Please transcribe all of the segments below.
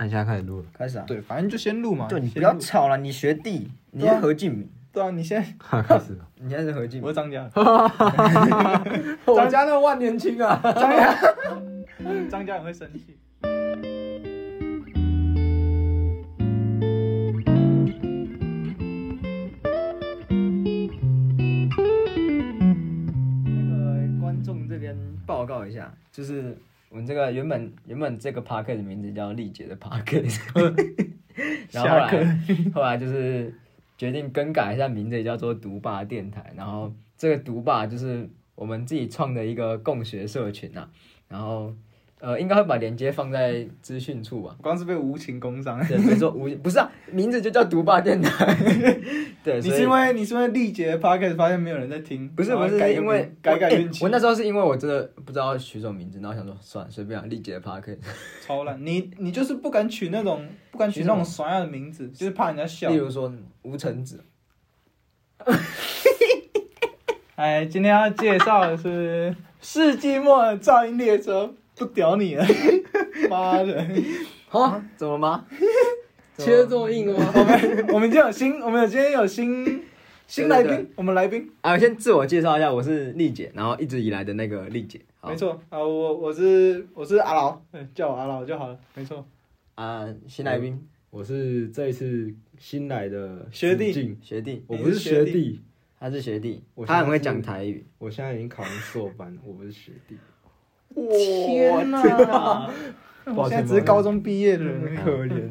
按下开始录了，开始啊。对，反正就先录嘛。对，你不要吵了，你学弟，你是何敬明，对啊，你现在 开始了。你现在是何敬明。我是张家，张家那万年青啊！张家，张家很会生气。那个观众这边报告一下，就是我们这个原本原本这个 p a r k 的名字叫丽姐的 p a r k 然后后来 后来就是决定更改一下名字，也叫做独霸电台。然后这个独霸就是我们自己创的一个共学社群啊，然后呃应该会把链接放在资讯处吧。光是被无情工伤。对，没错，无不是啊，名字就叫独霸电台。对，你是因为你是因为历劫 podcast 发现没有人在听，不是不是，改因为改改运气，我那时候是因为我真的不知道取什么名字，然后想说算了，随便啊，丽姐的 p a r k 超烂。你你就是不敢取那种不敢取那种耍样的名字，就是怕人家笑例。如说吴承子，哎，今天要介绍的是世纪末的噪音列车，不屌你了，妈的！啊，怎么吗？切得这么硬吗？我们我们今天有新，我们有今天有新新来宾，我们来宾，啊，先自我介绍一下，我是丽姐，然后一直以来的那个丽姐。好没错啊，我我是我是阿劳，嗯叫我阿劳就好了，没错。啊，新来宾我是这一次新来的学弟学弟，我不是学弟，他是学弟，他很会讲台语。我现在已经考上硕班，我不是学弟。天哪！我现在只是高中毕业的人，可怜，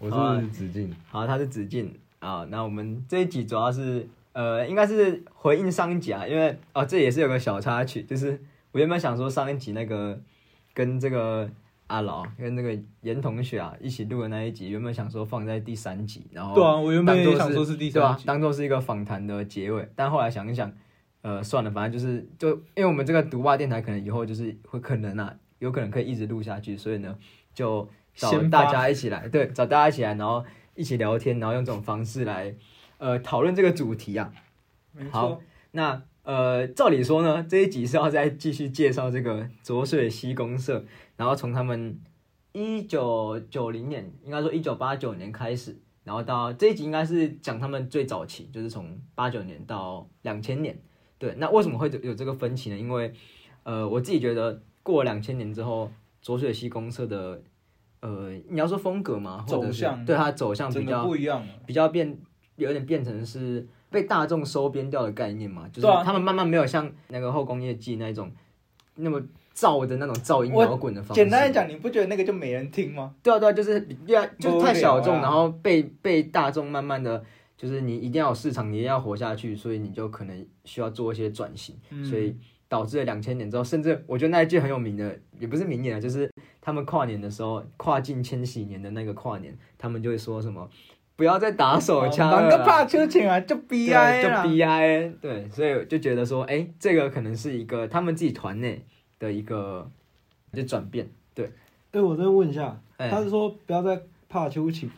我是子敬。好，他是子敬啊。那我们这一集主要是呃，应该是回应上一集啊，因为哦，这也是有个小插曲，就是我原本想说上一集那个跟这个阿劳跟那个严同学啊一起录的那一集，原本想说放在第三集，然后对啊，我原本想说是第三集，当做是一个访谈的结尾，但后来想一想，呃，算了，反正就是就因为我们这个独霸电台可能以后就是会可能啊，有可能可以一直录下去，所以呢，就找大家一起来，对，找大家一起来，然后一起聊天，然后用这种方式来呃讨论这个主题啊。好。那呃，照理说呢，这一集是要再继续介绍这个浊水溪公社，然后从他们一九九零年，应该说一九八九年开始，然后到这一集应该是讲他们最早期，就是从八九年到两千年。对，那为什么会有这个分歧呢？因为呃，我自己觉得过两千年之后，浊水溪公社的呃，你要说风格嘛，或者是走向对它走向比较不一样。比较变，有点变成是被大众收编掉的概念嘛，就是他们慢慢没有像那个后工业季那种那么燥的那种噪音我摇滚的方式。简单来，讲，你不觉得那个就没人听吗？对啊对啊，就是比较就是太小众，然后被被大众慢慢的。就是你一定要有市场，你一定要活下去，所以你就可能需要做一些转型，嗯所以导致了两千年之后，甚至我觉得那一句很有名的，也不是名言啊，就是他们跨年的时候，跨进千禧年的那个跨年，他们就会说什么不要再打手枪了个怕秋请啊，就 B I 就。B I 对，所以就觉得说，哎、这个可能是一个他们自己团内的一个就转变，对，对，我再问一下，哎。他是说不要再怕秋情，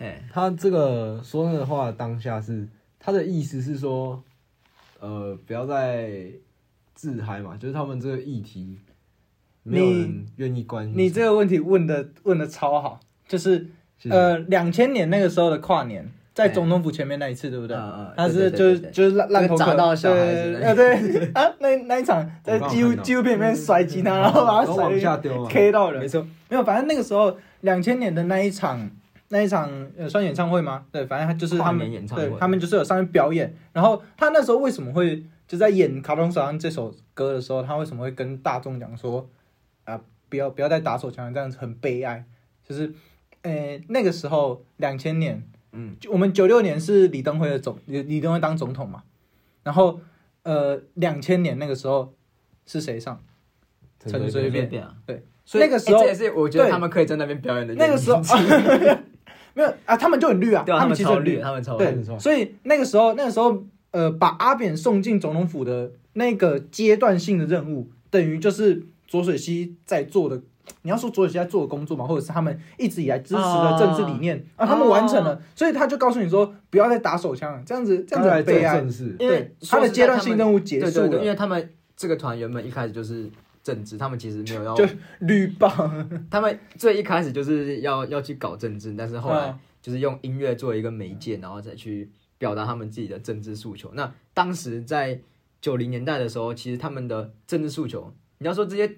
哎，他这个说那个话当下是他的意思是说，呃，不要再自嗨嘛，就是他们这个议题没有人愿意关心。你这个问题问的问的超好，就是呃两千年那个时候的跨年，在总统府前面那一次，对不对？嗯嗯他是就是就是烂烂头壳那个砸到小孩子啊对啊，那那一场在纪录纪录片里面摔吉他，然后把他甩下丢，K 到人没，错，没有，反正那个时候两千年的那一场那一场呃算演唱会吗？对，反正他就是他跨们演唱会。对他们就是有上面表演，然后他那时候为什么会就在演《卡通手上》这首歌的时候，他为什么会跟大众讲说啊不要不要再打手枪了，这样子很悲哀，就是呃那个时候两千年，嗯，我们九六年是李登辉的总李李登辉当总统嘛，然后呃两千年那个时候是谁上？陈水随扁对，所以那个时候也是我觉得他们可以在那边表演的那个时候 没有啊，他们就很绿啊，对啊，他们其实很超绿，他们超绿，对，所以那个时候，那个时候，呃，把阿扁送进总统府的那个阶段性的任务，等于就是浊水溪在做的。你要说浊水溪在做的工作嘛，或者是他们一直以来支持的政治理念啊他们完成了，所以他就告诉你说，不要再打手枪了，这样子这样子很悲哀。因为对，他的阶段性任务结束对对对，因。为他们这个团原本一开始就是政治，他们其实没有要就绿棒，他们最一开始就是要要去搞政治，但是后来嗯就是用音乐作为一个媒介，然后再去表达他们自己的政治诉求。那当时在九零年代的时候，其实他们的政治诉求，你要说这些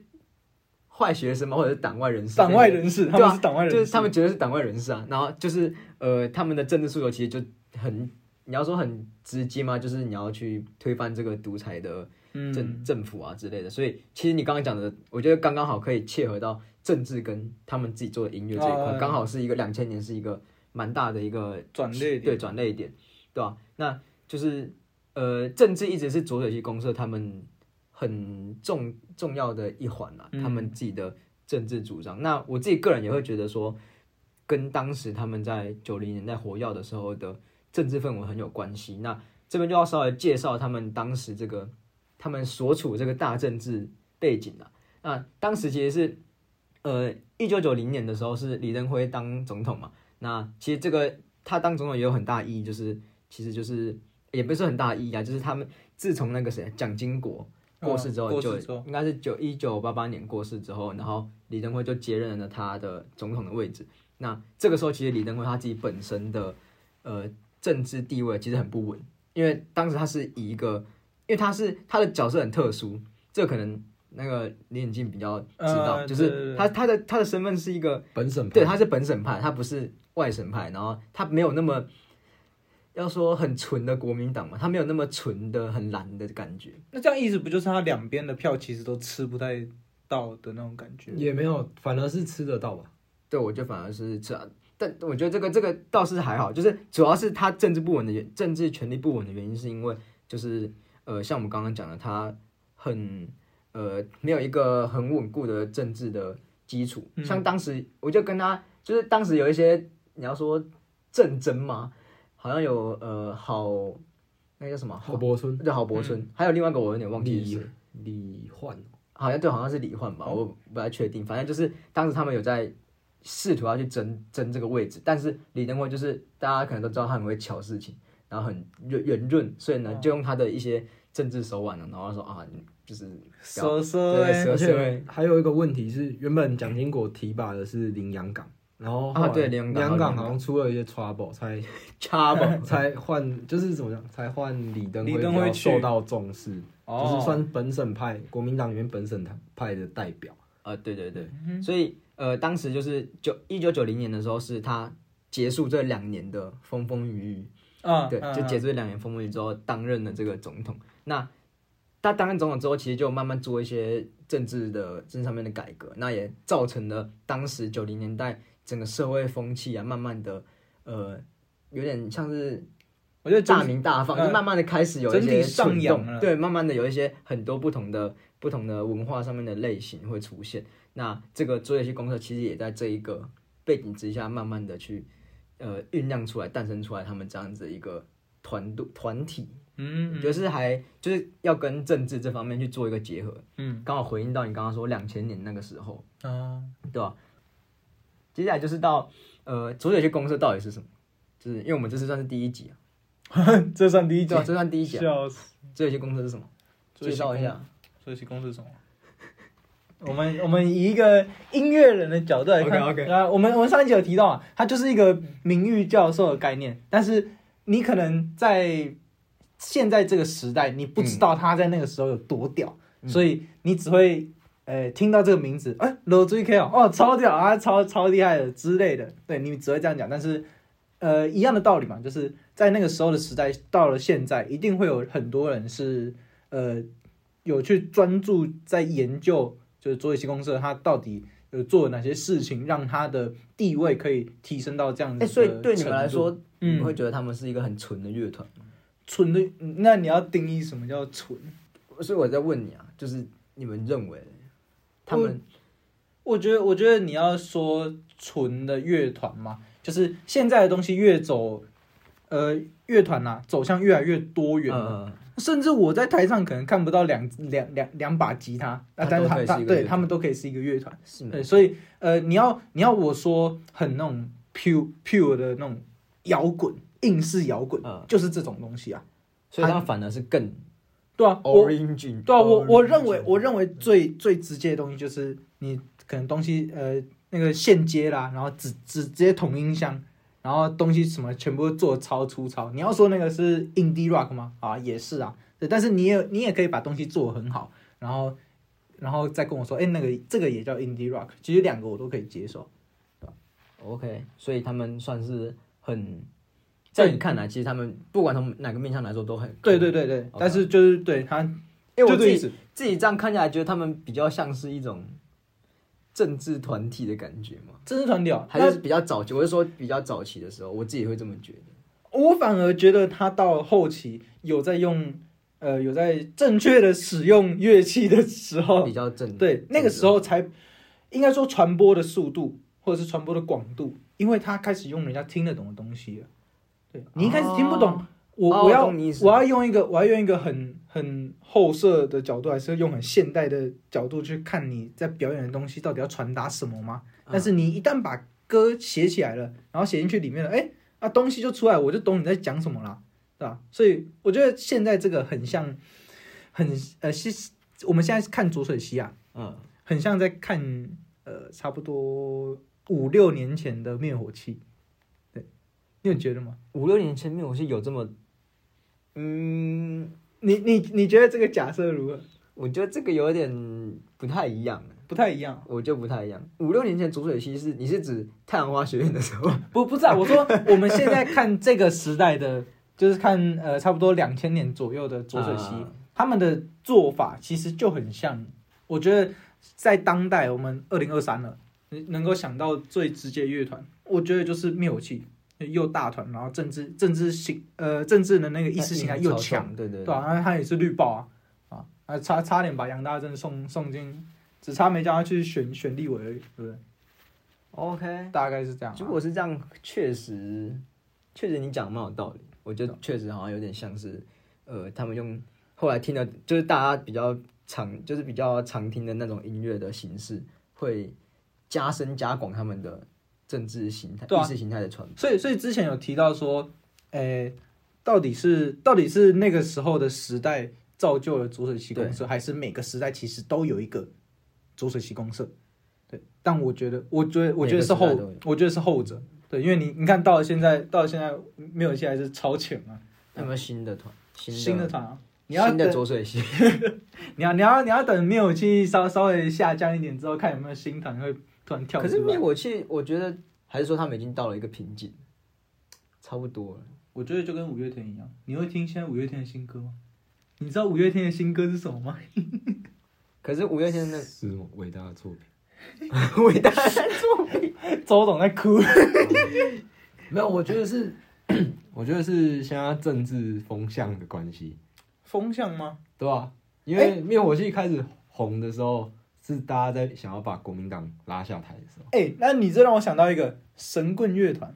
坏学生嘛，或者是党外人士，党外人士，对党外人士，就是他们觉得是党外人士啊。然后就是呃，他们的政治诉求其实就很，你要说很直接吗，就是你要去推翻这个独裁的政、嗯。政府啊之类的。所以其实你刚刚讲的，我觉得刚刚好可以切合到政治跟他们自己做的音乐这一块，哦。刚好是一个两千年是一个蛮大的一个转捩点。对转类点，对吧、那就是呃，政治一直是左水溪公社他们很重重要的一环啊，嗯。他们自己的政治主张。那我自己个人也会觉得说，跟当时他们在九零年代火药的时候的政治氛围很有关系。那这边就要稍微介绍他们当时这个他们所处这个大政治背景了。那当时其实是呃一九九零年的时候是李登辉当总统嘛。那其实这个他当总统也有很大意义，就是其实就是也不是很大意义啊，就是他们自从那个谁蒋经国过世之后，就应该是九一九八八年过世之后，然后李登辉就接任了他的总统的位置。那这个时候，其实李登辉他自己本身的呃政治地位其实很不稳，因为当时他是以一个，因为他是他的角色很特殊，这可能那个林眼镜比较知道，就是他他的他的身份是一个本省派对，他是本省派，他不是外省派，然后他没有那么要说很纯的国民党嘛，他没有那么纯的很蓝的感觉。那这样意思不就是他两边的票其实都吃不太到的那种感觉？也没有，反而是吃得到吧。对，我觉得反而是这样，但我觉得这个这个倒是还好，就是主要是他政治不稳的原，政治权力不稳的原因，是因为就是呃，像我们刚刚讲的，他很呃没有一个很稳固的政治的基础。嗯像当时我就跟他，就是当时有一些你要说政争嘛，好像有呃好那个叫什么郝柏村、对郝柏村，还有另外一个我有点忘记是李。李焕，好像对，好像是李焕吧，我不太确定。反正就是当时他们有在试图要去争争这个位置，但是李登辉就是大家可能都知道他很会巧事情，然后很圆圆润，所以呢就用他的一些政治手腕呢，然后说啊，就是说说对欸而蛇蛇且还有一个问题是，原本蒋经国提拔的是林洋港，然后啊对林洋港好像出了一些 trouble，才 trouble，才换，就是怎么讲，才换李登辉受到重视，哦。就是算本省派，国民党里面本省派的代表。啊，对对对，嗯所以呃，当时就是九一九九零年的时候，是他结束这两年的风风雨雨，啊，对，嗯就结束这两年风风雨雨之后，担任了这个总统。那他担任总统之后，其实就慢慢做一些政治的政治上面的改革，那也造成了当时九零年代整个社会风气啊，慢慢的呃，有点像是我觉得大整名大放，嗯就慢慢的开始有一些上蠢扬了对，慢慢的有一些很多不同的不同的文化上面的类型会出现。那这个卓越系公社其实也在这一个背景之下，慢慢的去呃酝酿出来、诞生出来他们这样子一个团队团体。嗯我觉得是还就是要跟政治这方面去做一个结合，嗯刚好回应到你刚刚说两千年那个时候，啊，对吧？接下来就是到呃卓越系公社到底是什么？就是因为我们这次算是第一集啊，这算第一集这算第一集啊。笑死！这些公司是什么？介绍一下。所以其公司是什么？我们我们以一个音乐人的角度来看啊，我们我们上一集有提到啊，他就是一个名誉教授的概念，但是你可能在现在这个时代，你不知道他在那个时候有多屌，嗯。所以你只会呃听到这个名字，哎、罗追 K 哦，哦超屌啊，超 超厉害的之类的，对你只会这样讲，但是呃一样的道理嘛，就是在那个时候的时代，到了现在，一定会有很多人是呃有去专注在研究，就是卓野西公社他到底有做了哪些事情，让他的地位可以提升到这样子所以对你们来说，你会觉得他们是一个很纯的乐团吗？纯的，那你要定义什么叫纯？所以我在问你啊，就是你们认为他们我觉得，我觉得你要说纯的乐团嘛，就是现在的东西越走，呃，乐团呐、走向越来越多元了。嗯甚至我在台上可能看不到两两两两把吉他，啊，但是他他对他们都可以是一个乐团。对，所以呃，你要你要我说很那种 pure pure 的那种摇滚，硬式摇滚，嗯就是这种东西啊。所以它反而是更对啊，Orange，对啊，我我认为我认为最最直接的东西就是你可能东西呃那个线接啦，然后只只直接同音箱，然后东西什么全部做超粗糙。你要说那个是 indie rock 吗？啊，也是啊，对，但是你也你也可以把东西做很好，然后然后再跟我说，哎，那个这个也叫 indie rock，其实两个我都可以接受。对吧 OK，所以他们算是很，在你看来，其实他们不管从哪个面向来说都很对对对对，但是就是对他，因为我自己。自己这样看起来，觉得他们比较像是一种政治团体的感觉吗？政治团体哦，还是比较早期？我是说比较早期的时候，我自己会这么觉得。我反而觉得他到后期有在用，呃，有在正确的使用乐器的时候比，较正对，那个时候才应该说传播的速度或者是传播的广度，因为他开始用人家听得懂的东西了。对你一开始听不懂，我哦我要我要用一个我要用一个很很后设的角度，还是用很现代的角度去看你在表演的东西到底要传达什么吗？但是你一旦把歌写起来了，然后写进去里面了，哎，啊东西就出来，我就懂你在讲什么了，对吧？所以我觉得现在这个很像，很呃，是我们现在看浊水溪啊，嗯，很像在看呃，差不多五六年前的灭火器。对，你有觉得吗？五六年前灭火器有这么，嗯，你你你觉得这个假设如何？我觉得这个有点不太一样，不太一样。我就不太一样。五六年前浊水溪是你是指太阳花学院的时候？不不是啊，我说我们现在看这个时代的，就是看呃差不多两千年左右的浊水溪，啊他们的做法其实就很像。我觉得在当代，我们二零二三了，能能够想到最直接乐团，我觉得就是灭火器，又大团，然后政治政治性呃政治的那个意识形态又强，，对对对。啊，他他也是绿豹啊啊啊，差差点把杨大正送送进，只差没叫他去选选立委而已，对不对？OK，大概是这样啊、如果是这样，确实，确实你讲的蛮有道理。我觉得确实好像有点像是，呃，他们用后来听的，就是大家比较常，就是比较常听的那种音乐的形式，会加深加广他们的政治形态、啊意识形态的传播。所以，所以之前有提到说，诶、到底是到底是那个时候的时代造就了浊水溪公社，还是每个时代其实都有一个浊水溪公社？对，但我觉得，我觉得，我觉得是后我觉得是后者。对，因为你你看到了现在，到了现在没有现在是超前啊，有没有新的团？新新的团啊，你要新的水溪，你要你要你要等灭火器稍稍微下降一点之后，看有没有新团会突然跳出来。可是灭火器，我觉得还是说他们已经到了一个瓶颈，差不多了。我觉得就跟五月天一样，你会听现在五月天的新歌吗？你知道五月天的新歌是什么吗？可是五月天的是伟大的作品。伟大的作品 周董在哭。没有，我觉得是，我觉得是现在政治风向的关系，风向吗？对吧、因为灭火器开始红的时候，是大家在想要把国民党拉下台的时候哎、那你这让我想到一个神棍乐团，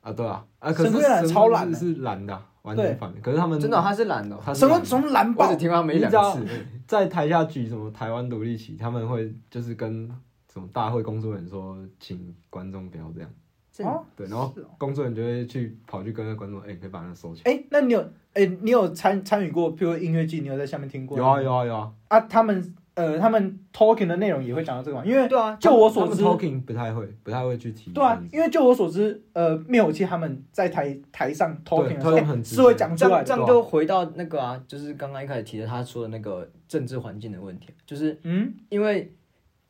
啊，对啊，啊，可是神棍乐团超蓝的是是蓝的啊，完全反的。可是他们真的哦、他是懒的哦、神棍他是蓝的从蓝爆我只，听过他们一两次。在台下举什么台湾独立旗，他们会就是跟什么大会工作人员说，请观众不要这样。哦，对，然后工作人员就会去跑去跟那观众，哎、可以把那收起来。哎、那你有哎、你有参参与过，譬如音乐季，你有在下面听过？有啊有啊有啊，啊，他们呃，他们 talking 的内容也会讲到这个吗？因为对啊，就我所知 talking 不太会，不太会去提。对啊，因为就我所知，呃，灭火器他们在台台上 talking 的时候对很直是会讲这出来的，样这样就回到那个啊，就是刚刚一开始提的他说的那个政治环境的问题，就是嗯，因为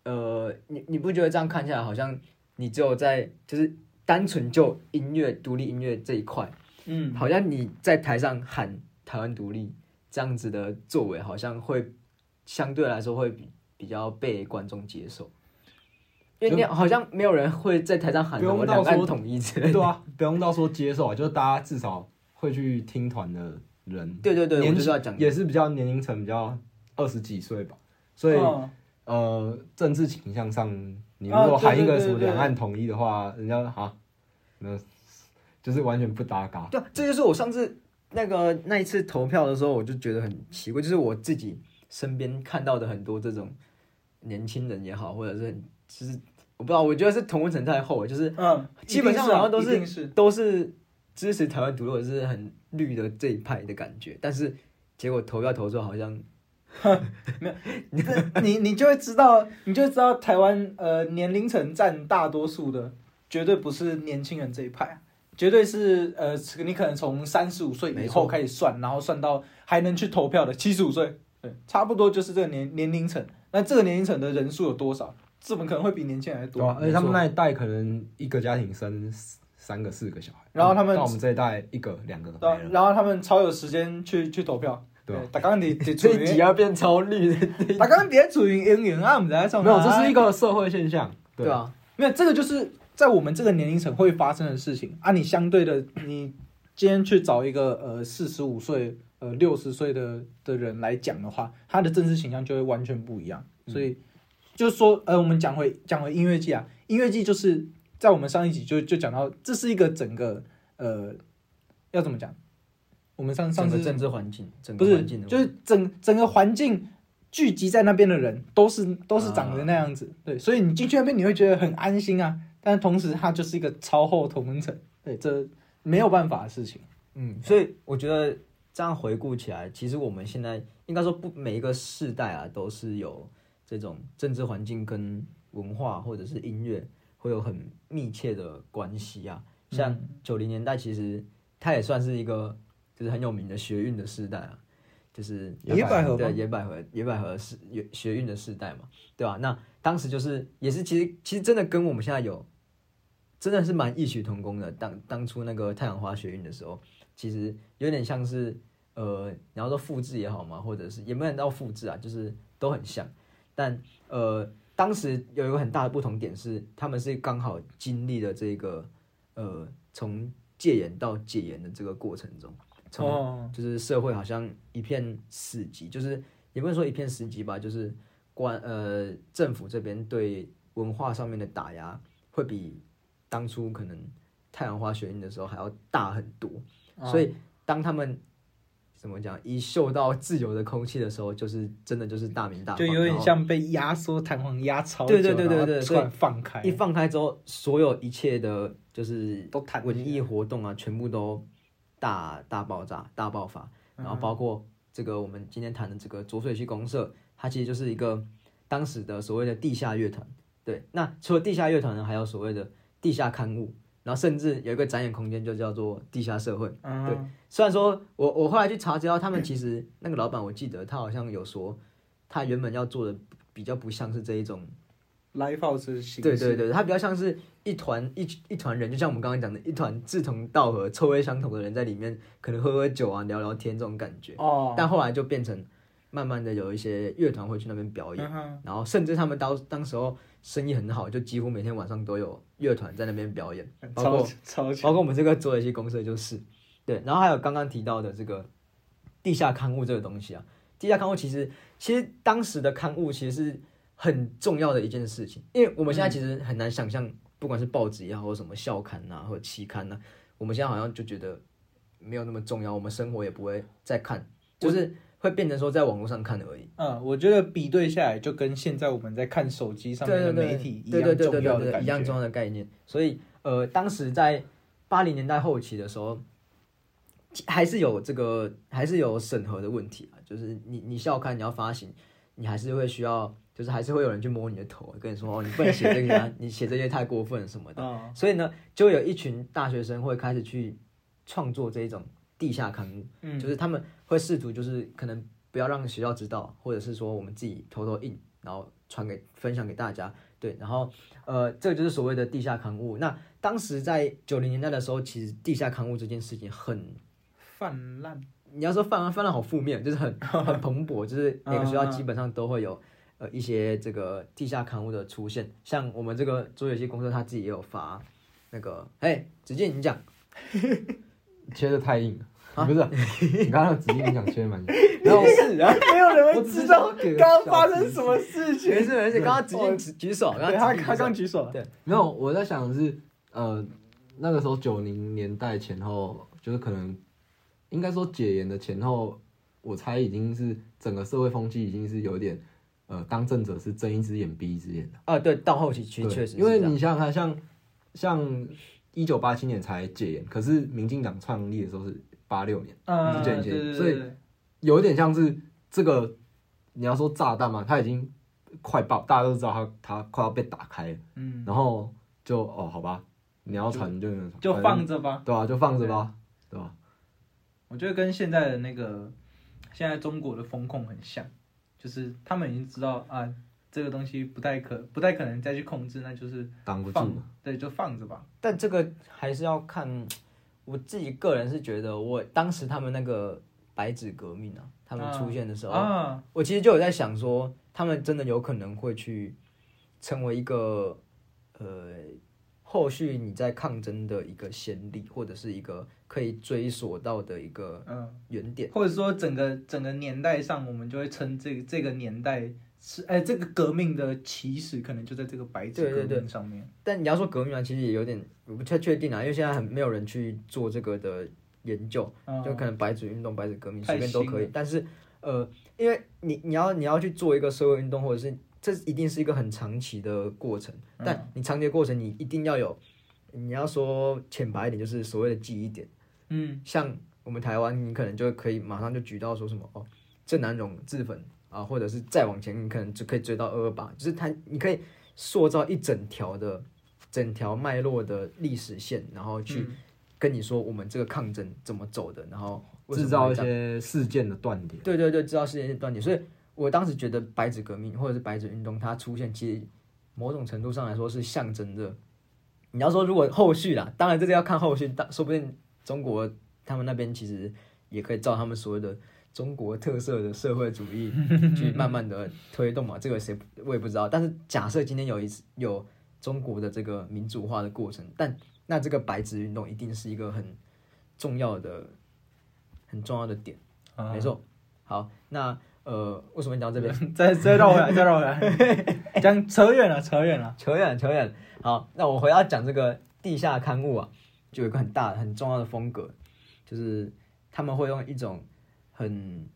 呃，你你不觉得这样看起来好像你只有在就是单纯就音乐独立音乐这一块，嗯，好像你在台上喊台湾独立这样子的作为，好像会相对来说会比比较被观众接受。因为你好像没有人会在台上喊不什么两岸用到说统一之类的。对啊，不用到说接受啊，就是大家至少会去听团的人，对对对，我年也是比较年龄层比较二十几岁吧，所以、嗯呃，政治倾向上，你如果喊一个什么两岸统一的话，人家哈，那就是完全不搭嘎。对啊，这就是我上次那个那一次投票的时候，我就觉得很奇怪，就是我自己身边看到的很多这种年轻人也好，或者是很就是我不知道，我觉得是同温层太厚了，就是嗯，基本上好像都是都是支持台湾独立或者是很绿的这一派的感觉，但是结果投票投出好像 没有你你就会知道，你就会知道台湾呃年龄层占大多数的，绝对不是年轻人这一派啊，绝对是呃你可能从三十五岁以后开始算，然后算到还能去投票的七十五岁，对，差不多就是这个年年龄层。那这个年龄层的人数有多少？怎么可能会比年轻人还多？对啊，而且他们那一代可能一个家庭生三个四个小孩，然后他们到我们这一代一个两个对啊，然后他们超有时间去去投票。对啊大刚你你处 这一集于，要变超绿的，大刚别处于阴影啊，我们在上没有，这是一个社会现象，对啊，没有，这个就是在我们这个年龄层会发生的事情啊。你相对的，你今天去找一个呃四十五岁、呃六十岁的的人来讲的话，他的政治形象就会完全不一样。所以就是说，呃，我们讲回讲回音乐季啊，音乐季就是在我们上一集就就讲到，这是一个整个呃要怎么讲？我们上上次政治环境，整个环境的就是整整个环境聚集在那边的人都是都是长得那样子，对，所以你进去那边你会觉得很安心啊，但同时它就是一个超厚同温层，对，这没有办法的事情。嗯，所以我觉得这样回顾起来，其实我们现在应该说不每一个世代啊，都是有这种政治环境跟文化或者是音乐会有很密切的关系啊。像九零年代，其实它也算是一个就是很有名的学运的世代啊，就是野百合吗对野百合野百合是学学运的世代嘛，对吧、那当时就是也是其实其实真的跟我们现在有真的是蛮异曲同工的。当当初那个太阳花学运的时候，其实有点像是呃，你要说复制也好嘛，或者是也没有到复制啊，就是都很像。但呃，当时有一个很大的不同点是，他们是刚好经历了这个呃从戒严到解严的这个过程中，从哦，就是社会好像一片死寂，就是也不能说一片死寂吧，就是官呃政府这边对文化上面的打压会比当初可能太阳花学运的时候还要大很多，所以当他们怎么讲一嗅到自由的空气的时候，就是真的就是大鸣大放，就有点像被压缩弹簧压超久，对对对对对突然放开，一放开之后，所有一切的就是都弹文艺活动啊，全部都大大爆炸、大爆发。然后包括这个我们今天谈的这个浊水溪公社，它其实就是一个当时的所谓的地下乐团。对，那除了地下乐团呢，还有所谓的地下刊物，然后甚至有一个展演空间就叫做地下社会。嗯对虽然说我我后来去查资料，他们其实 那个老板，我记得他好像有说，他原本要做的比较不像是这一种。，live house 的形式，对对对，他比较像是一团一一团人，就像我们刚刚讲的，一团志同道合、臭味相投的人在里面，可能喝喝酒啊、聊聊天这种感觉。哦，但后来就变成慢慢的有一些乐团会去那边表演，然后甚至他们当当时候生意很好，就几乎每天晚上都有乐团在那边表演，包括超包括我们这个左水溪公社就是对，然后还有刚刚提到的这个地下刊物这个东西啊，地下刊物其实其实当时的刊物其实是很重要的一件事情，因为我们现在其实很难想象，不管是报纸也好，或什么校刊呐、或者期刊呐、我们现在好像就觉得没有那么重要，我们生活也不会再看，就是会变成说在网络上看而已。嗯，我觉得比对下来，就跟现在我们在看手机上面的媒体一样重要的。一样重要的概念。所以呃，当时在八零年代后期的时候，还是有这个还是有审核的问题啊，就是你你校刊你要发行，你还是会需要，就是还是会有人去摸你的头，跟你说哦，你不能写这个啊，你写这些太过分什么的。嗯所以呢，就有一群大学生会开始去创作这一种地下刊物，嗯。就是他们会试图就是可能不要让学校知道，或者是说我们自己偷偷印，然后传给分享给大家，对，然后呃，这个就是所谓的地下刊物。那当时在九零年代的时候，其实地下刊物这件事情很，泛滥，你要说泛滥泛滥好负面，就是很 很蓬勃，就是每个学校基本上都会有。呃，一些这个地下刊物的出现，像我们这个桌游戏公司，他自己也有发那个，哎，子健你讲，切的太硬了，啊不是？你刚刚的指令你想切得蛮硬，然后是啊，没有人会知道刚刚发生什么事情。没事没事，刚刚子健举举手，然后他他刚举手刚举手了，对没有，我在想的是，呃，那个时候九零年代前后，就是可能应该说解严的前后，我猜已经是整个社会风气已经是有点，呃，当政者是睁一只眼闭一只眼的。啊，对，到后期其实确实因为你想想看，像像一九八七年才戒严，可是民进党创立的时候是八六年，嗯，所以有一点像是这个，你要说炸弹嘛，它已经快爆，大家都知道它它快要被打开了，嗯，然后就哦好吧，你要传就就反正放着吧。对啊，就放着吧，对吧？我觉得跟现在的那个现在中国的风控很像，就是他们已经知道啊，这个东西不太可不太可能再去控制，那就是挡不住嘛，对，就放着吧。但这个还是要看我自己个人是觉得，我当时他们那个白纸革命啊，他们出现的时候，啊，我其实就有在想说，他们真的有可能会去成为一个呃，后续你在抗争的一个先例，或者是一个可以追索到的一个嗯，原点。或者说整个整个年代上，我们就会称这个这个年代是哎，这个革命的起始可能就在这个白纸革对对对命上面。但你要说革命啊，其实也有点我不太确定啊，因为现在很没有人去做这个的研究，嗯就可能白纸运动、白纸革命随便都。可以但是呃，因为你你要你要去做一个社会运动，或者是这一定是一个很长期的过程，嗯但你长期的过程，你一定要有，你要说浅白一点，就是所谓的记忆点。嗯像我们台湾，你可能就可以马上就举到说什么哦，郑南榕自焚啊，或者是再往前，你可能就可以追到二二八，就是它你可以塑造一整条的整条脉络的历史线，然后去嗯跟你说我们这个抗争怎么走的，然后制造一些事件的断点。对对对，制造事件的断点，所以我当时觉得白纸革命或者是白纸运动它出现，其实某种程度上来说是象征着。你要说如果后续啦，当然这个要看后续，当说不定中国他们那边其实也可以照他们所谓的中国特色的社会主义 去慢慢的推动嘛，这个谁我也不知道。但是假设今天有一次有中国的这个民主化的过程，但那这个白纸运动一定是一个很重要的、很重要的点。啊没错。好，那呃，为什么讲到这边？再再绕回来，再绕回来，讲扯远了，扯远了。扯远扯远。好，那我回到讲这个地下刊物啊，就有一个很大很重要的风格，就是他们会用一种很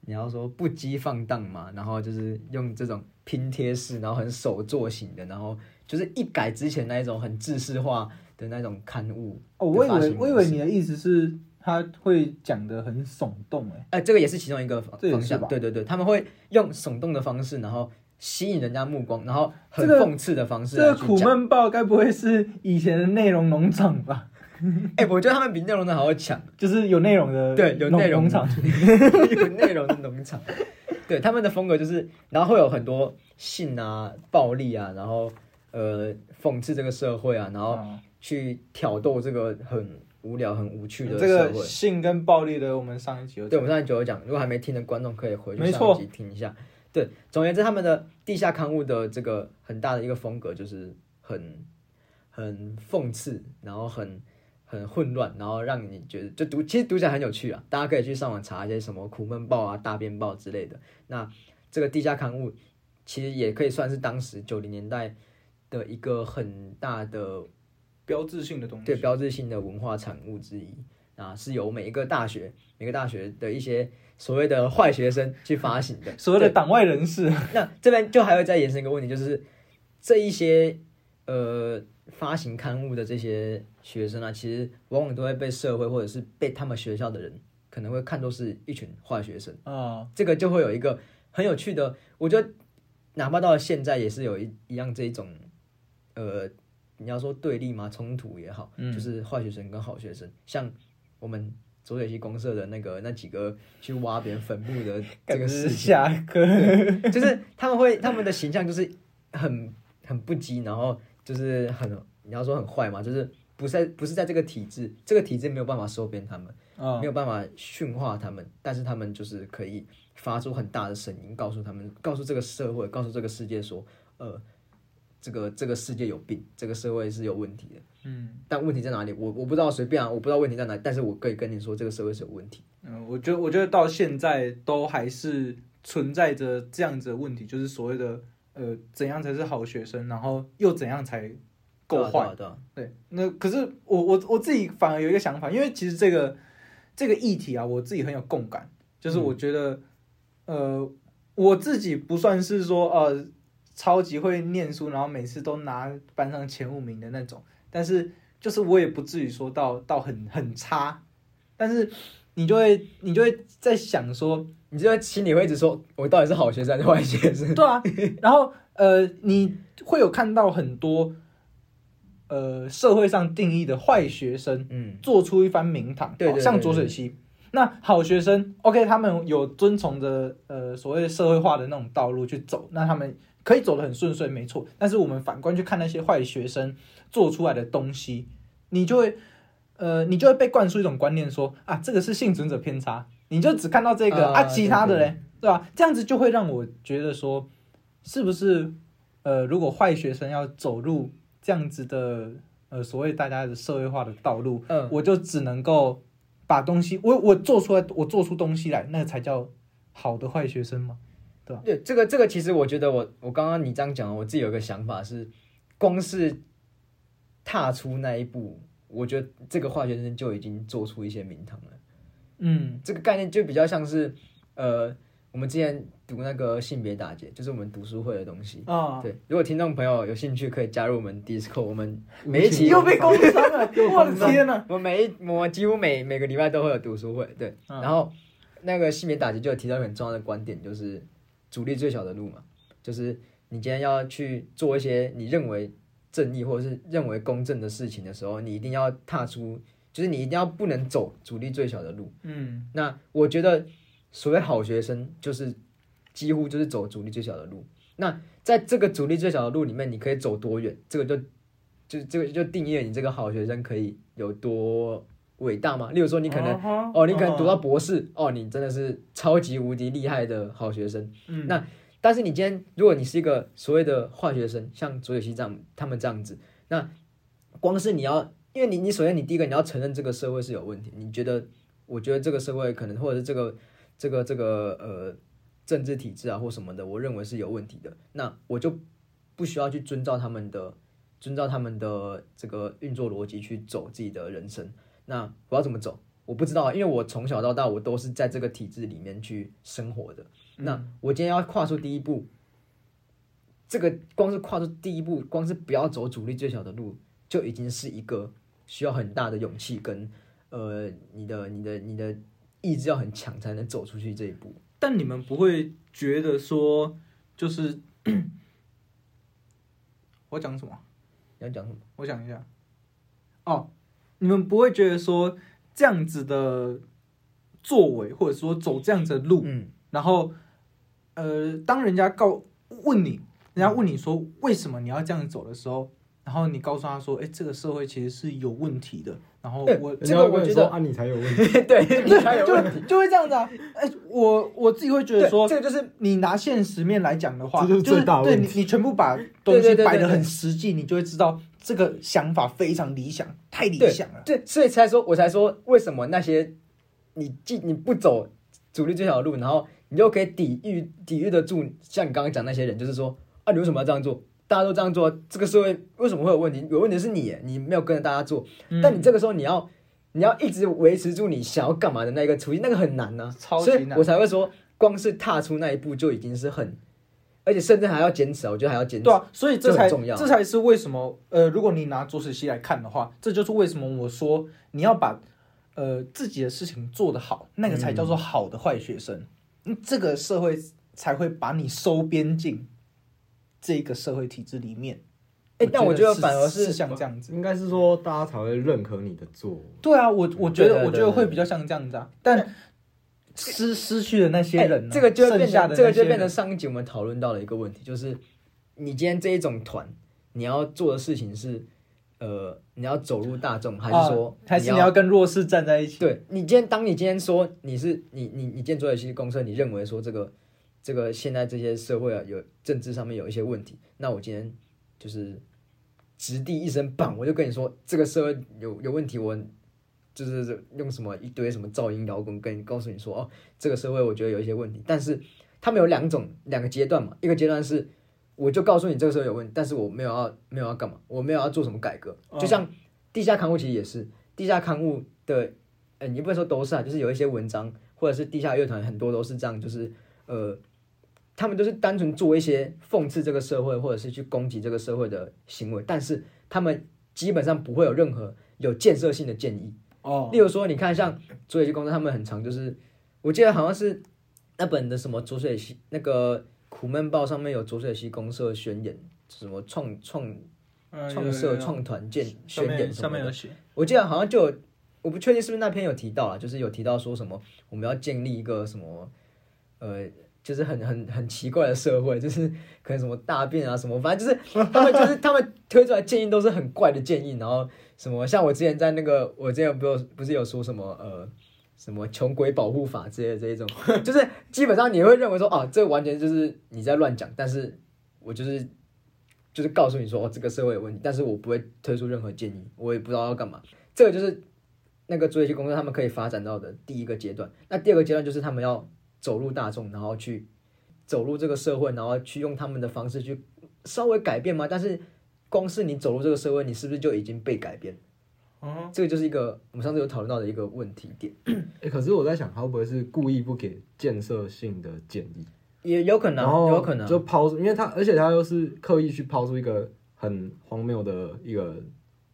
你要说不羁放荡嘛，然后就是用这种拼贴式，然后很手作型的，然后就是一改之前那一种很制式化的那种刊物。哦，我以为我以为你的意思是他会讲的很耸动，哎，哎、这个也是其中一个方方向。对对对，他们会用耸动的方式，然后吸引人家目光，然后很讽刺的方式这个苦。闷报该不会是以前的内容农场吧？哎、我觉得他们比内容的还要强。就是有内容的对，有内容农场，有内容的农场。对，他们的风格就是，然后会有很多性啊、暴力啊，然后呃讽刺这个社会啊，然后嗯去挑逗这个很无聊、很无趣的这个。性跟暴力的，我们上一集有对，我们上一集有讲，如果还没听的观众可以回去上没错一集听一下。对，总而言之，他们的地下刊物的这个很大的一个风格就是很很讽刺，然后很很混乱，然后让你觉得就读其实读起来很有趣啊。大家可以去上网查一些什么苦闷报啊、大便报之类的。那这个地下刊物其实也可以算是当时九零年代的一个很大的标志性的东西。对标志性的文化产物之一啊，是由每一个大学、每个大学的一些所谓的坏学生去发行的。所谓的党外人士，那这边就还会再延伸一个问题，就是这一些呃发行刊物的这些学生啊，其实往往都会被社会或者是被他们学校的人可能会看作是一群坏学生。啊，这个就会有一个很有趣的，我觉得哪怕到了现在也是有一一样这一种呃，你要说对立嘛，冲突也好，嗯。就是坏学生跟好学生，像我们左水溪公社的那个那几个去挖别人坟墓的这个事情，下课，就是他们会他们的形象就是很很不羁，然后就是很你要说很坏嘛，就是不是在不是在这个体制，这个体制没有办法收编他们。啊没有办法驯化他们，但是他们就是可以发出很大的声音，告诉他们，告诉这个社会，告诉这个世界说，呃，这个这个世界有病，这个社会是有问题的。嗯但问题在哪里？我我不知道，随便啊，我不知道问题在哪里，但是我可以跟你说，这个社会是有问题。嗯，我觉得我觉得到现在都还是存在着这样子的问题，就是所谓的呃怎样才是好学生，然后又怎样才够坏。对啊啊对，那可是我我我自己反而有一个想法，因为其实这个这个议题啊，我自己很有共感，就是我觉得，呃，我自己不算是说呃超级会念书，然后每次都拿班上前五名的那种，但是就是我也不至于说到到很很差，但是你就会你就会在想说，你就心里会一直说，我到底是好学生还是坏学生？对啊，然后呃，你会有看到很多呃社会上定义的坏学生嗯，做出一番名堂，对对对哦像左水溪。那好学生，OK，他们有遵从着呃所谓社会化的那种道路去走，那他们可以走得很顺遂，没错。但是我们反观去看那些坏学生做出来的东西，你就会呃，你就会被灌输一种观念说啊，这个是幸存者偏差，你就只看到这个啊啊，其他的嘞，对吧？这样子就会让我觉得说，是不是呃，如果坏学生要走入这样子的呃所谓大家的社会化的道路，嗯我就只能够把东西，我我做出来，我做出东西来，那个才叫好的坏学生吗？对，这个这个其实我觉得我我刚刚你这样讲，我自己有个想法是，光是踏出那一步，我觉得这个化学生就已经做出一些名堂了。嗯。这个概念就比较像是，呃，我们之前读那个性别打劫，就是我们读书会的东西。啊，对，如果听众朋友有兴趣，可以加入我们 Discord，我们每一期又被攻伤 了，我的天呐！我每一我几乎每每个礼拜都会有读书会，对，嗯然后那个性别打击就有提到很重要的观点，就是阻力最小的路嘛，就是你今天要去做一些你认为正义或者是认为公正的事情的时候，你一定要踏出，就是你一定要不能走阻力最小的路。嗯那我觉得所谓好学生，就是几乎就是走阻力最小的路。那在这个阻力最小的路里面，你可以走多远？这个就就这个就定义了你这个好学生可以有多伟大嘛。例如说，你可能、能哦，你可能读到博士，哦，你真的是超级无敌厉害的好学生。嗯那但是你今天，如果你是一个所谓的坏学生，像左有熙这样，他们这样子，那光是你要，因为你你首先你第一个你要承认这个社会是有问题，你觉得，我觉得这个社会可能或者是这个这个这个呃政治体制啊或什么的，我认为是有问题的，那我就不需要去遵照他们的遵照他们的这个运作逻辑去走自己的人生。那我要怎么走？我不知道，因为我从小到大我都是在这个体制里面去生活的。那我今天要跨出第一步，这个光是跨出第一步，光是不要走阻力最小的路，就已经是一个需要很大的勇气跟呃你的你的你的意志要很强才能走出去这一步。但你们不会觉得说，就是 我讲什么？你要讲什么？我想一下。哦，你们不会觉得说这样子的作为，或者说走这样子的路，嗯，然后呃，当人家告问你，人家问你说为什么你要这样走的时候，然后你告诉他说，哎，这个社会其实是有问题的。然后我这个我觉得啊，你才有问题。对，你才有问题。就就会这样子啊。哎，我我自己会觉得说，这个就是你拿现实面来讲的话，这就是最大问题对你，你全部把东西摆的很实际，你就会知道这个想法非常理想，太理想了。对，所以才说，我才说为什么那些你既你不走阻力最小的路，然后你就可以抵御抵御得住，像你刚刚讲那些人，就是说啊，你为什么要这样做？大家都这样做，这个社会为什么会有问题？有问题是你，你没有跟着大家做。嗯但你这个时候你要你要一直维持住你想要干嘛的那个初心，那个很难呢、超级难所以我才会说，光是踏出那一步就已经是很，而且甚至还要坚持啊，我觉得还要坚持。对啊，所以这才重要这才是为什么呃，如果你拿左水溪来看的话，这就是为什么我说你要把呃自己的事情做得好，那个才叫做好的坏学生，嗯，这个社会才会把你收编进这个社会体制里面。哎但我觉得反而是是像这样子。应该是说大家才会认可你的作为。对啊，我我觉得我觉得会比较像这样子啊，但失失去的那些哎人呢，这个就变成这个就变成上一集我们讨论到的一个问题，就是你今天这一种团，你要做的事情是，呃，你要走入大众，还是说、啊还是你要跟弱势站在一起？对你今天，当你今天说你是你你你今天做的其实公社，你认为说这个这个现在这些社会啊有政治上面有一些问题，那我今天就是直地一声棒，我就跟你说这个社会有有问题，我就是用什么一堆什么噪音摇滚跟你告诉你说哦，这个社会我觉得有一些问题，但是他们有两种两个阶段嘛，一个阶段是我就告诉你这个时候有问题，但是我没有要没有要干嘛，我没有要做什么改革，就像地下刊物其实也是地下刊物的，呃，你不能说都是啊，就是有一些文章或者是地下乐团很多都是这样，就是呃，他们都是单纯做一些讽刺这个社会或者是去攻击这个社会的行为，但是他们基本上不会有任何有建设性的建议。哦。例如说，你看像浊水溪公司，他们很常就是，我记得好像是那本的什么浊水溪那个苦闷报上面有浊水溪公社宣言，什么创创嗯创社创团建宣言面什么的。上面有写，我记得好像就有，我不确定是不是那篇有提到啊，就是有提到说什么我们要建立一个什么呃。就是很很很奇怪的社会，就是可能什么大便啊什么，反正就是他们就是他们推出来建议都是很怪的建议，然后什么像我之前在那个我之前不有不是有说什么呃什么穷鬼保护法之类的这一种，就是基本上你会认为说啊这完全就是你在乱讲，但是我就是就是告诉你说哦这个社会有问题，但是我不会推出任何建议，我也不知道要干嘛，这个就是那个作业公司他们可以发展到的第一个阶段，那第二个阶段就是他们要走入大众，然后去走入这个社会，然后去用他们的方式去稍微改变嘛，但是。光是你走入这个社会，你是不是就已经被改变？嗯，这个就是一个我们上次有讨论到的一个问题点，哎、可是我在想，他会不会是故意不给建设性的建议？也有可能有可能啊就抛出，因为他而且他又是刻意去抛出一个很荒谬的一个，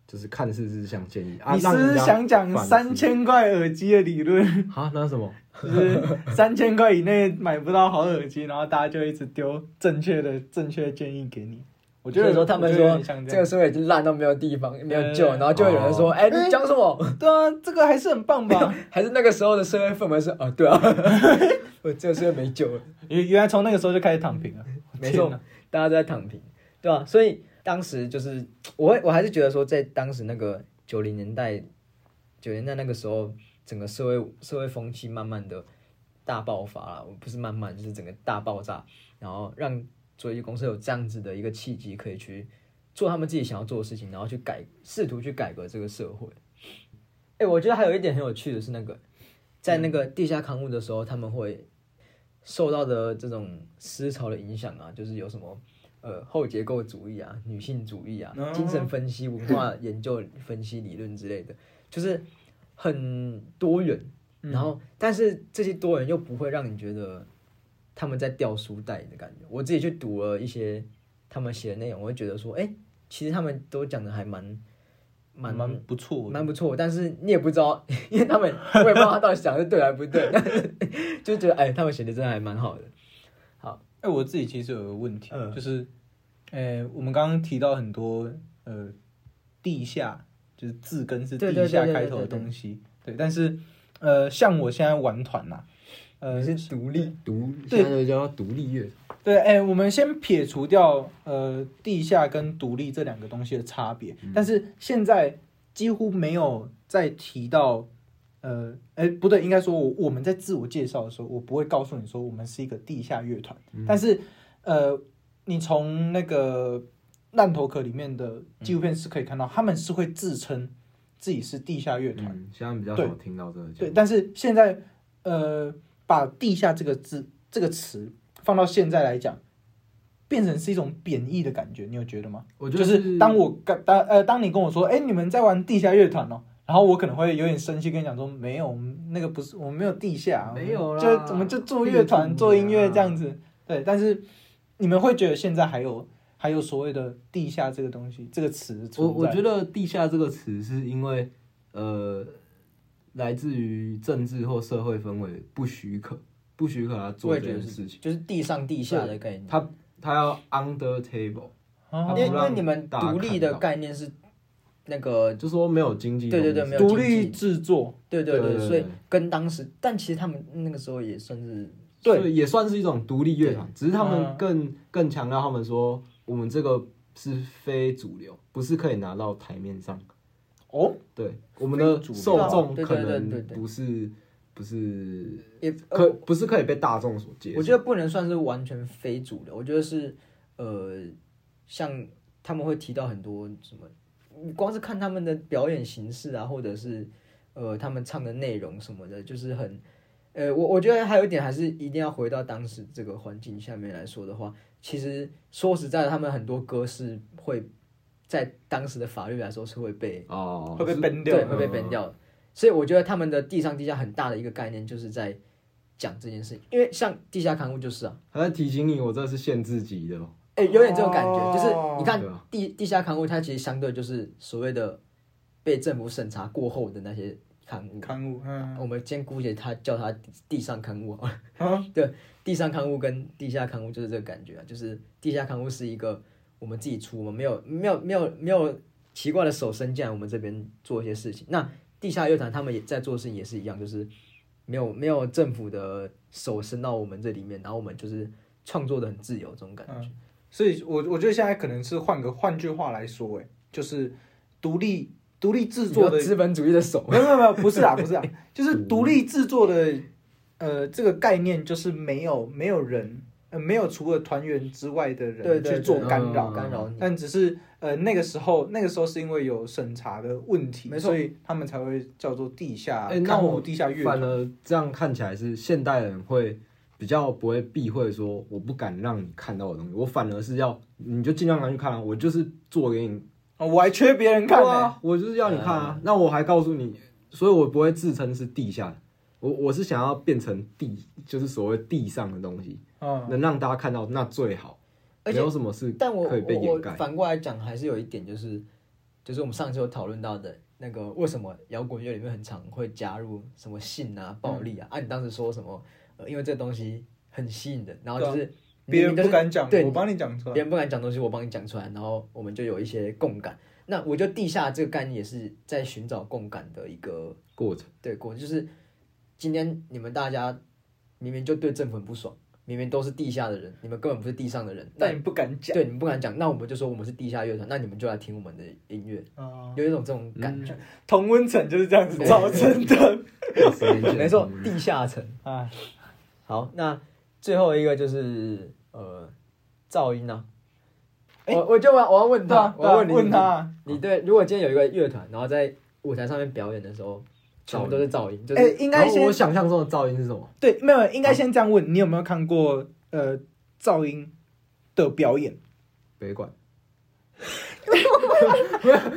就是看似是像建议啊，你是想讲三千块耳机的理论？啊？那是什么？就是三千块以内买不到好耳机，然后大家就一直丢正确的正确的建议给你。我觉得说他们说这个社会已经烂到没有地方没有救，然后就会有人说，哦哎，你讲什么？对啊，这个还是很棒吧？还是那个时候的社会氛围是啊，对啊，我这个社会没救了，原原来从那个时候就开始躺平了，没错大家都在躺平，对吧？所以当时就是我会我还是觉得说，在当时那个九零年代九零年代那个时候，整个社会社会风气慢慢的大爆发了，不是慢慢，就是整个大爆炸，然后让作业公司有这样子的一个契机，可以去做他们自己想要做的事情，然后去改，试图去改革这个社会。哎、我觉得还有一点很有趣的是，那个在那个地下刊物的时候，他们会受到的这种思潮的影响啊，就是有什么呃后结构主义啊、女性主义啊、哦精神分析、文化研究分析理论之类的，就是很多元。然后，但是这些多元又不会让你觉得他们在掉书袋的感觉。我自己去读了一些他们写的内容，我会觉得说，哎，其实他们都讲的还蛮蛮蛮不错的。蛮不错，但是你也不知道，因为他们我也不知道他到底想的对还不对，但 是就觉得哎，他们写的真的还蛮好的。好哎、我自己其实有个问题，嗯就是，哎，我们刚刚提到很多呃地下，就是字根是地下开头的东西，对，但是呃，像我现在玩团呐、呃，你是独立，独对。现在就叫独立乐，对，哎、我们先撇除掉呃地下跟独立这两个东西的差别，但是现在几乎没有再提到，呃，哎、不对，应该说我我们在自我介绍的时候，我不会告诉你说我们是一个地下乐团，但是呃，你从那个烂头壳里面的纪录片是可以看到，他们是会自称自己是地下乐团。嗯，现在比较对少听到这个对，但是现在呃，把“地下”这个字这个词放到现在来讲，变成是一种贬义的感觉，你有觉得吗？就是当我刚当呃，当你跟我说，哎、你们在玩地下乐团哦，然后我可能会有点生气，跟你讲说，没有，我们那个不是，我们没有地下，没有啦就我们就做乐团、做音乐啊这样子。对，但是你们会觉得现在还有还有所谓的地下这个东西这个词我我觉得得“地下”这个词是因为呃，来自于政治或社会氛围不许可，不许可他做这件事情，就是地上地下的概念。他他要 under table，哦。因为因为你们独立的概念是那个就说没有经济对对对没有独立制作，对对对，对对对所以跟当时，但其实他们那个时候也算是对。也算是一种独立乐团，只是他嗯。们更更强调他们说我们这个是非主流，不是可以拿到台面上。哦，对，我们的主受众对可对对对对能不是不是也可呃不是可以被大众所接受。我觉得不能算是完全非主流，我觉得是呃，像他们会提到很多什么，你光是看他们的表演形式啊，或者是呃他们唱的内容什么的，就是很呃，我我觉得还有一点还是一定要回到当时这个环境下面来说的话，其实说实在的，他们很多歌是会在当时的法律来说是会被哦，会被是 ban 掉对，会被 ban 掉的。所以我觉得他们的地上地下很大的一个概念，就是在讲这件事情。因为像地下刊物就是啊，他在提醒你，我这是限制级的哦，哎、有点这种感觉，哦就是你看对啊地地下刊物，它其实相对就是所谓的被政府审查过后的那些刊物。刊物，嗯我们先姑且它叫它地地上刊物好了。啊，地上刊物跟地下刊物就是这个感觉啊，就是地下刊物是一个我们自己出，我们没有没有没有没有奇怪的手伸进来我们这边做一些事情。那地下乐团他们也在做事情也是一样，就是没有没有政府的手伸到我们这里面，然后我们就是创作的很自由这种感觉。所以我我觉得现在可能是换个换句话来说，哎，就是独立独立制作的资本主义的手，没有没有没有，不是啊，不是啊，就是独立制作的，呃，这个概念就是没有没有人，呃，没有除了团员之外的人去做干扰，嗯干扰你。但只是呃那个时候那个时候是因为有审查的问题，所以他们才会叫做地下哎那、我地下乐团。反而这样看起来是现代人会比较不会避讳说我不敢让你看到的东西，我反而是要你就尽量拿去看啊，我就是做给你哦我还缺别人看啊，我就是要你看啊，那我还告诉你，所以我不会自称是地下的，我我是想要变成地，就是所谓地上的东西，嗯，能让大家看到那最好，没而且有什么是但我可以被掩盖。反过来讲，还是有一点就是，就是我们上次有讨论到的那个，为什么摇滚乐里面很常会加入什么性啊、暴力啊？啊，你当时说什么？呃，因为这东西很吸引人，然后就是别人不敢讲，对我帮你讲出来。别人不敢讲东西，我帮你讲出来，然后我们就有一些共感。那我觉得地下这个概念也是在寻找共感的一个过程，对过，就是今天你们大家明明就对政府很不爽，明明都是地下的人，你们根本不是地上的人，那但你不敢讲对，你们不敢讲，那我们就说我们是地下乐团，那你们就来听我们的音乐，哦，有一种这种感觉。同温层就是这样子造成的。没错，地下层。啊，好，那最后一个就是呃噪音呢、哎我我就要我要问他我要问你，问他，你对，如果今天有一个乐团，然后在舞台上面表演的时候，全部都是噪音，就哎是，应该先然后我想象中的噪音是什么？对，没有，应该先这样问，你有没有看过呃噪音的表演？北管。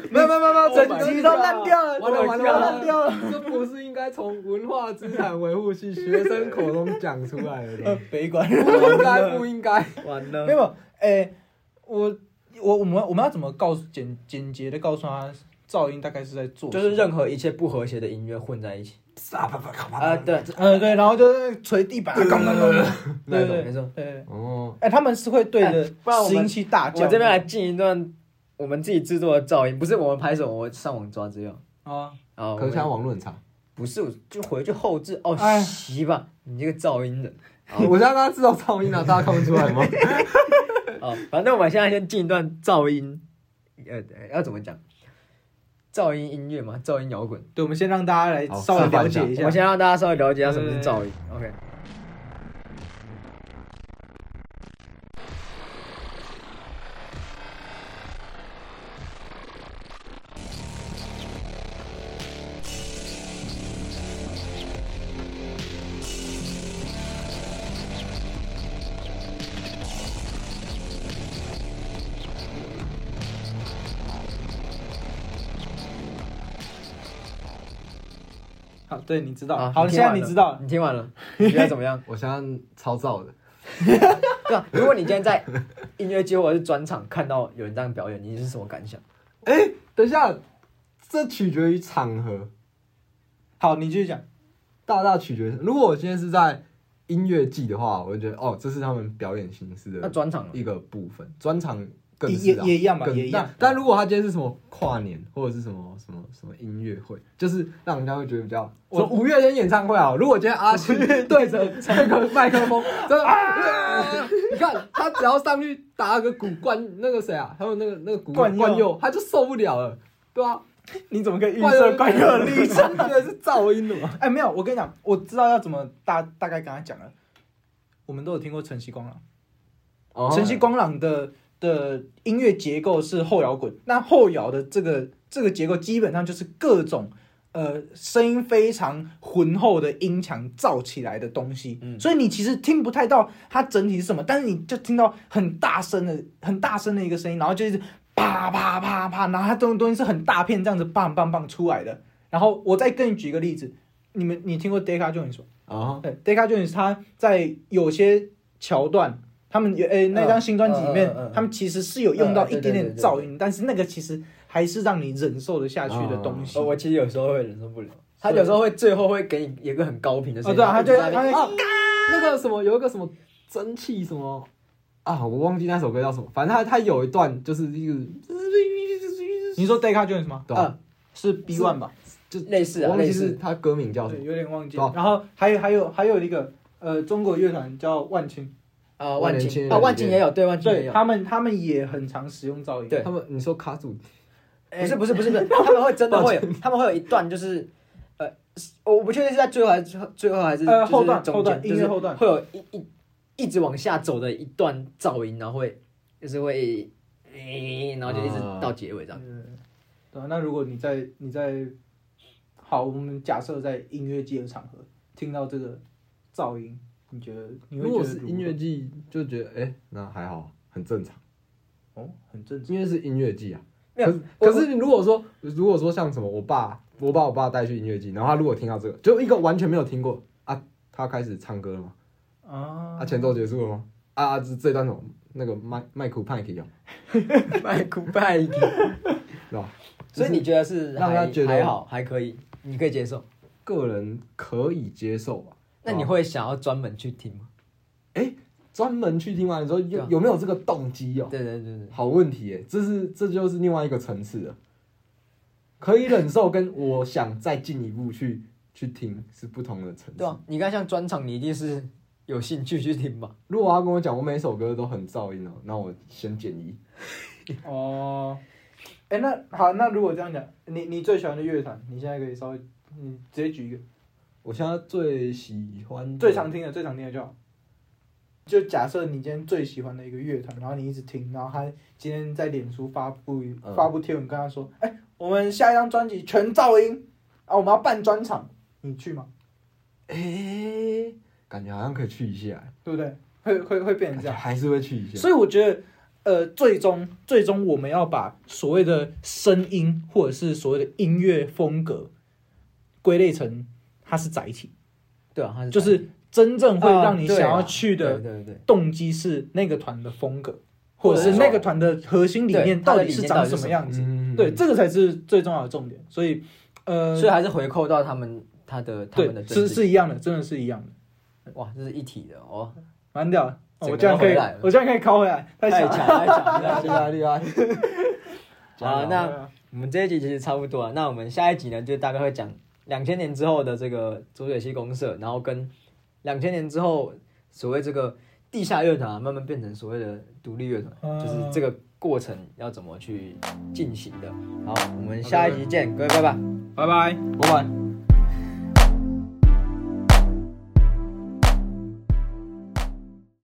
没有没有没有没有，整集都烂掉了，完了完了烂掉了。了！这不是应该从文化资产维护系学生口中讲出来的 呃吗？，北管不应该不应该。完了没有，哎，我我我们我们要怎么告诉简简洁的告诉他噪音大概是在做？就是任何一切不和谐的音乐混在一起。啊啪啪啪啪啊，对，呃对，然后就是捶地板，咣咣咣，对对没错。对。哦，哎，他们是会对着哎不然我们拾音器大叫。我这边来进一段我们自己制作的噪音，不是我们拍手，我上网抓资料啊，啊。可是现在我们网络很差。不是，我就回去后置哦，哎洗吧，你这个噪音的。我现在刚刚知道噪音了，大家看不出来吗？哦，反正我们现在先进一段噪音，呃，要怎么讲？噪音音乐嘛，噪音摇滚。对，我们先让大家来好稍微了解一下我。先让大家稍微了解一下什么是噪音。OK。对，你知道。好好，现在你知道。你听完了，你觉得怎么样？我现在超燥的。对啊，如果你今天在音乐节或者是专场看到有人这样表演，你是什么感想？哎，等一下，这取决于场合，好，你继续讲。大大取决于。如果我今天是在音乐季的话，我就觉得哦，这是他们表演形式的那专场一个部分。专场更也也也一样吧，也一样但。如果他今天是什么跨年或者是什么什么什么音乐会，就是让人家会觉得比较。我我五月天演唱会啊，如果今天阿 信对着那个麦克风，真的啊，你看他只要上去打个鼓冠，那个谁啊，还有那个那个鼓冠佑冠佑，他就受不了了，对啊，你怎么可以预设关佑的立场？场？觉得是噪音的嘛？哎，没有，我跟你讲，我知道要怎么大大概跟他讲了。我们都有听过晨曦光朗，哦晨曦光朗的的音乐结构是后摇滚，那后摇的这个这个结构基本上就是各种呃声音非常浑厚的音墙造起来的东西，嗯所以你其实听不太到它整体是什么，但是你就听到很大声的很大声的一个声音，然后就是啪啪啪啪，然后它这种东西是很大片这样子棒棒棒出来的。然后我再跟你举一个例子，你们你听过 Decca Jones 吗？啊，对，Decca Jones 他在有些桥段，他们有诶、那张新专辑里面，他们其实是有用到一点点噪音，但是那个其实还是让你忍受得下去的东西。哦，我其实有时候会忍受不了，他有时候会最后会给你有一个很高频的声哦，音，对啊，他就他啊，那个什么有一个什么蒸汽什么啊，我忘记那首歌叫什么，反正他他有一段就是一个，你说 Decca Jones 吗？对吧、啊是 B One 吧？就类似啊我忘记类似是他歌名叫什对，么。有点忘记啊。然后还有还有还有一个呃，中国乐团叫万青，啊万年青万青啊万金也有，对万金也有，他们他们也很常使用噪音。对他们你说卡组不是不是不是不是，他们会真的会有，他们会有一段就是，呃，我不确定是在最后还是最后还是呃后段后中间，就是段音乐后段会有一一一直往下走的一段噪音，然后会就是会，诶然后就一直啊到结尾这样。嗯，对啊。那如果你在你在好，我们假设在音乐界的场合听到这个噪音，你觉得你会觉得如果是音乐季，就觉得哎、那还好，很正常，哦，很正常。因为是音乐季啊。没有可是可是你如果说如果说像什么，我爸我把我爸带去音乐季，然后他如果听到这个，就一个完全没有听过啊，他开始唱歌了吗？啊啊，前奏结束了吗？啊，这这段什么那个麦麦克派克 哦，麦酷拜，对吧？所以你觉得是还让他觉得还好，还可以，你可以接受。个人可以接受吧？那你会想要专门去听吗？专门去听完你说对啊有有没有这个动机哦？对对对对，好问题耶，这是这就是另外一个层次了。可以忍受，跟我想再进一步去去听是不同的层次。对啊，你看像专场，你一定是有兴趣去听吧？如果他跟我讲我每首歌都很噪音哦，那我先减一。哦，哎，那好，那如果这样讲，你你最喜欢的乐团，你现在可以稍微，你直接举一个我现在最喜欢最常听的，最常听的就好。就假设你今天最喜欢的一个乐团，然后你一直听，然后他今天在脸书发布嗯发布贴文跟他说，哎、我们下一张专辑全噪音啊，我们要办专场，你去吗？哎、感觉好像可以去一下，对不对？会会会变成这样。还是会去一下。所以我觉得，呃，最终最终我们要把所谓的声音或者是所谓的音乐风格归类成它是载体，对啊，他就是真正会让你想要去的对对对。动机是那个团的风格，或者是那个团的核心理念到底是长什么样子。嗯对，这个才是最重要的重点。所以，呃，所以还是回扣到他们他的他们的对，是是一样的，真的是一样的，哇，这是一体的哦，蛮屌我这样可以我这样可以考回来，太太强太强厉害厉害厉害。好，那啊我们这一集其实差不多了，那我们下一集呢，就大概会讲两千年之后的这个浊水溪公社，然后跟两千年之后所谓这个地下乐团啊，慢慢变成所谓的独立乐团，嗯就是这个过程要怎么去进行的。好，我们下一集见，各位拜拜。拜拜。我晚。